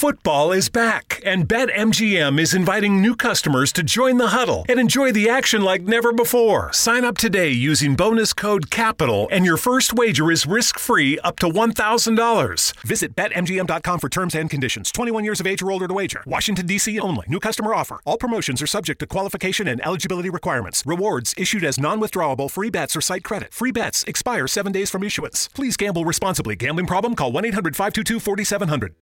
Football is back, and BetMGM is inviting new customers to join the huddle and enjoy the action like never before. Sign up today using bonus code CAPITAL, and your first wager is risk free up to $1,000. Visit BetMGM.com for terms and conditions. 21 years of age or older to wager. Washington, D.C. only. New customer offer. All promotions are subject to qualification and eligibility requirements. Rewards issued as non withdrawable free bets or site credit. Free bets expire seven days from issuance. Please gamble responsibly. Gambling problem? Call 1 800 522 4700.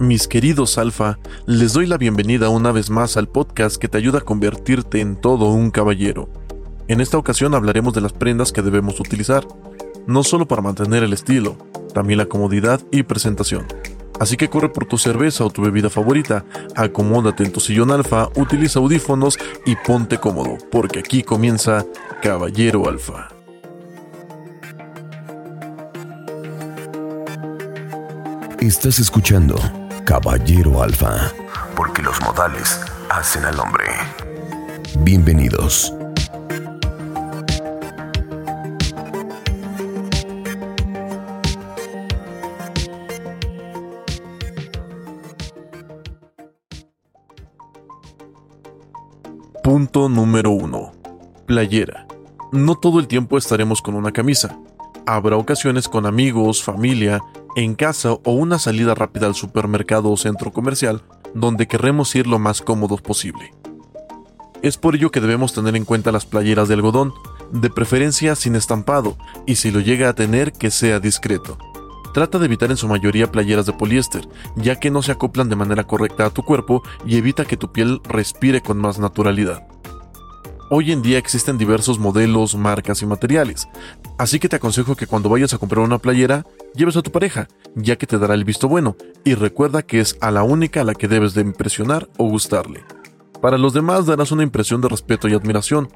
Mis queridos alfa, les doy la bienvenida una vez más al podcast que te ayuda a convertirte en todo un caballero. En esta ocasión hablaremos de las prendas que debemos utilizar, no solo para mantener el estilo, también la comodidad y presentación. Así que corre por tu cerveza o tu bebida favorita, acomódate en tu sillón alfa, utiliza audífonos y ponte cómodo, porque aquí comienza Caballero Alfa. Estás escuchando Caballero Alfa. Porque los modales hacen al hombre. Bienvenidos. Punto número 1. Playera. No todo el tiempo estaremos con una camisa. Habrá ocasiones con amigos, familia, en casa o una salida rápida al supermercado o centro comercial donde querremos ir lo más cómodos posible. Es por ello que debemos tener en cuenta las playeras de algodón, de preferencia sin estampado, y si lo llega a tener que sea discreto. Trata de evitar en su mayoría playeras de poliéster, ya que no se acoplan de manera correcta a tu cuerpo y evita que tu piel respire con más naturalidad. Hoy en día existen diversos modelos, marcas y materiales, así que te aconsejo que cuando vayas a comprar una playera, lleves a tu pareja, ya que te dará el visto bueno, y recuerda que es a la única a la que debes de impresionar o gustarle. Para los demás darás una impresión de respeto y admiración.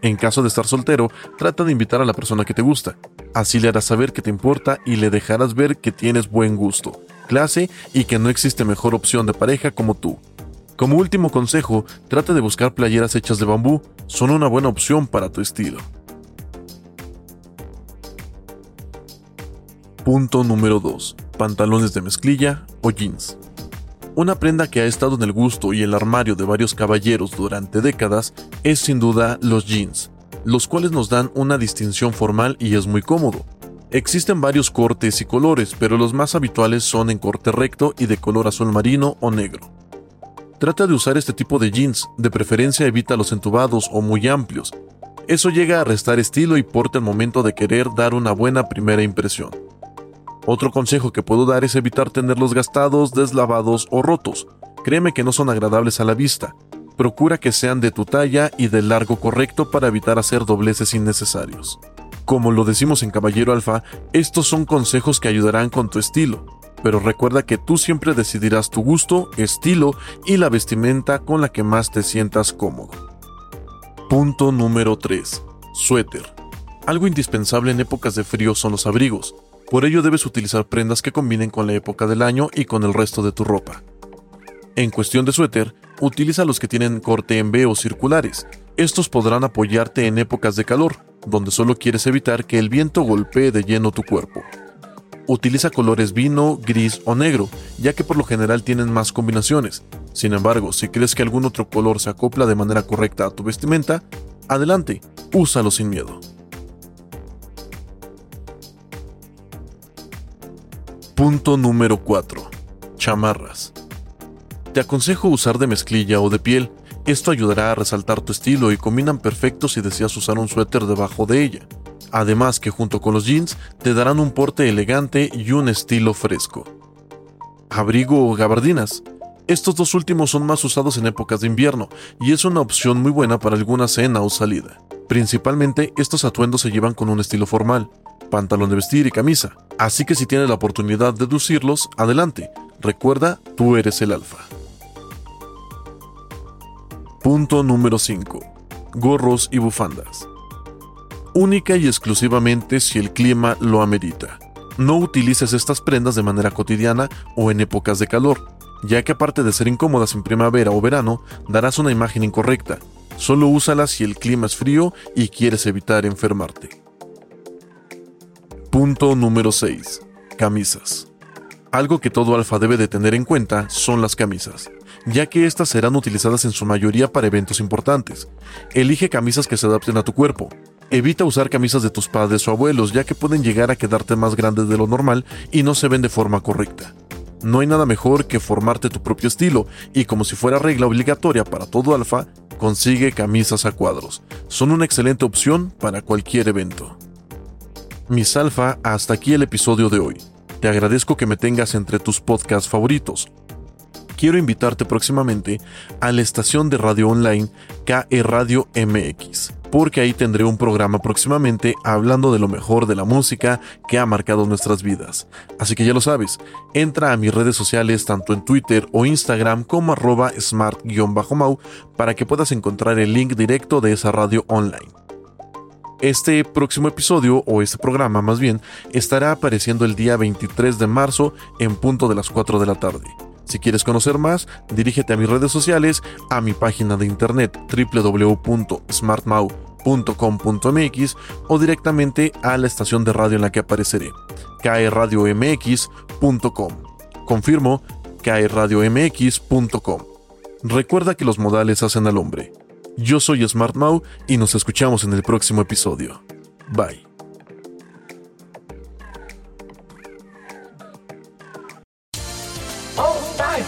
En caso de estar soltero, trata de invitar a la persona que te gusta. Así le harás saber que te importa y le dejarás ver que tienes buen gusto, clase y que no existe mejor opción de pareja como tú. Como último consejo, trata de buscar playeras hechas de bambú, son una buena opción para tu estilo. Punto número 2. Pantalones de mezclilla o jeans. Una prenda que ha estado en el gusto y el armario de varios caballeros durante décadas es sin duda los jeans, los cuales nos dan una distinción formal y es muy cómodo. Existen varios cortes y colores, pero los más habituales son en corte recto y de color azul marino o negro. Trata de usar este tipo de jeans, de preferencia evita los entubados o muy amplios. Eso llega a restar estilo y porte al momento de querer dar una buena primera impresión. Otro consejo que puedo dar es evitar tenerlos gastados, deslavados o rotos. Créeme que no son agradables a la vista. Procura que sean de tu talla y del largo correcto para evitar hacer dobleces innecesarios. Como lo decimos en Caballero Alfa, estos son consejos que ayudarán con tu estilo pero recuerda que tú siempre decidirás tu gusto, estilo y la vestimenta con la que más te sientas cómodo. Punto número 3. Suéter. Algo indispensable en épocas de frío son los abrigos, por ello debes utilizar prendas que combinen con la época del año y con el resto de tu ropa. En cuestión de suéter, utiliza los que tienen corte en V o circulares. Estos podrán apoyarte en épocas de calor, donde solo quieres evitar que el viento golpee de lleno tu cuerpo. Utiliza colores vino, gris o negro, ya que por lo general tienen más combinaciones. Sin embargo, si crees que algún otro color se acopla de manera correcta a tu vestimenta, adelante, úsalo sin miedo. Punto número 4. Chamarras. Te aconsejo usar de mezclilla o de piel, esto ayudará a resaltar tu estilo y combinan perfecto si deseas usar un suéter debajo de ella. Además que junto con los jeans te darán un porte elegante y un estilo fresco. Abrigo o gabardinas. Estos dos últimos son más usados en épocas de invierno y es una opción muy buena para alguna cena o salida. Principalmente estos atuendos se llevan con un estilo formal, pantalón de vestir y camisa, así que si tienes la oportunidad de lucirlos, adelante. Recuerda, tú eres el alfa. Punto número 5. Gorros y bufandas. Única y exclusivamente si el clima lo amerita. No utilices estas prendas de manera cotidiana o en épocas de calor, ya que aparte de ser incómodas en primavera o verano, darás una imagen incorrecta. Solo úsalas si el clima es frío y quieres evitar enfermarte. Punto número 6. Camisas. Algo que todo alfa debe de tener en cuenta son las camisas, ya que estas serán utilizadas en su mayoría para eventos importantes. Elige camisas que se adapten a tu cuerpo. Evita usar camisas de tus padres o abuelos, ya que pueden llegar a quedarte más grandes de lo normal y no se ven de forma correcta. No hay nada mejor que formarte tu propio estilo, y como si fuera regla obligatoria para todo alfa, consigue camisas a cuadros. Son una excelente opción para cualquier evento. Mis alfa, hasta aquí el episodio de hoy. Te agradezco que me tengas entre tus podcasts favoritos. Quiero invitarte próximamente a la estación de radio online KE Radio MX porque ahí tendré un programa próximamente hablando de lo mejor de la música que ha marcado nuestras vidas. Así que ya lo sabes, entra a mis redes sociales tanto en Twitter o Instagram como arroba smart-mau para que puedas encontrar el link directo de esa radio online. Este próximo episodio, o este programa más bien, estará apareciendo el día 23 de marzo en punto de las 4 de la tarde. Si quieres conocer más, dirígete a mis redes sociales, a mi página de internet www.smartmau.com.mx o directamente a la estación de radio en la que apareceré, kradiomx.com. Confirmo, kradiomx.com. Recuerda que los modales hacen al hombre. Yo soy SmartMau y nos escuchamos en el próximo episodio. Bye.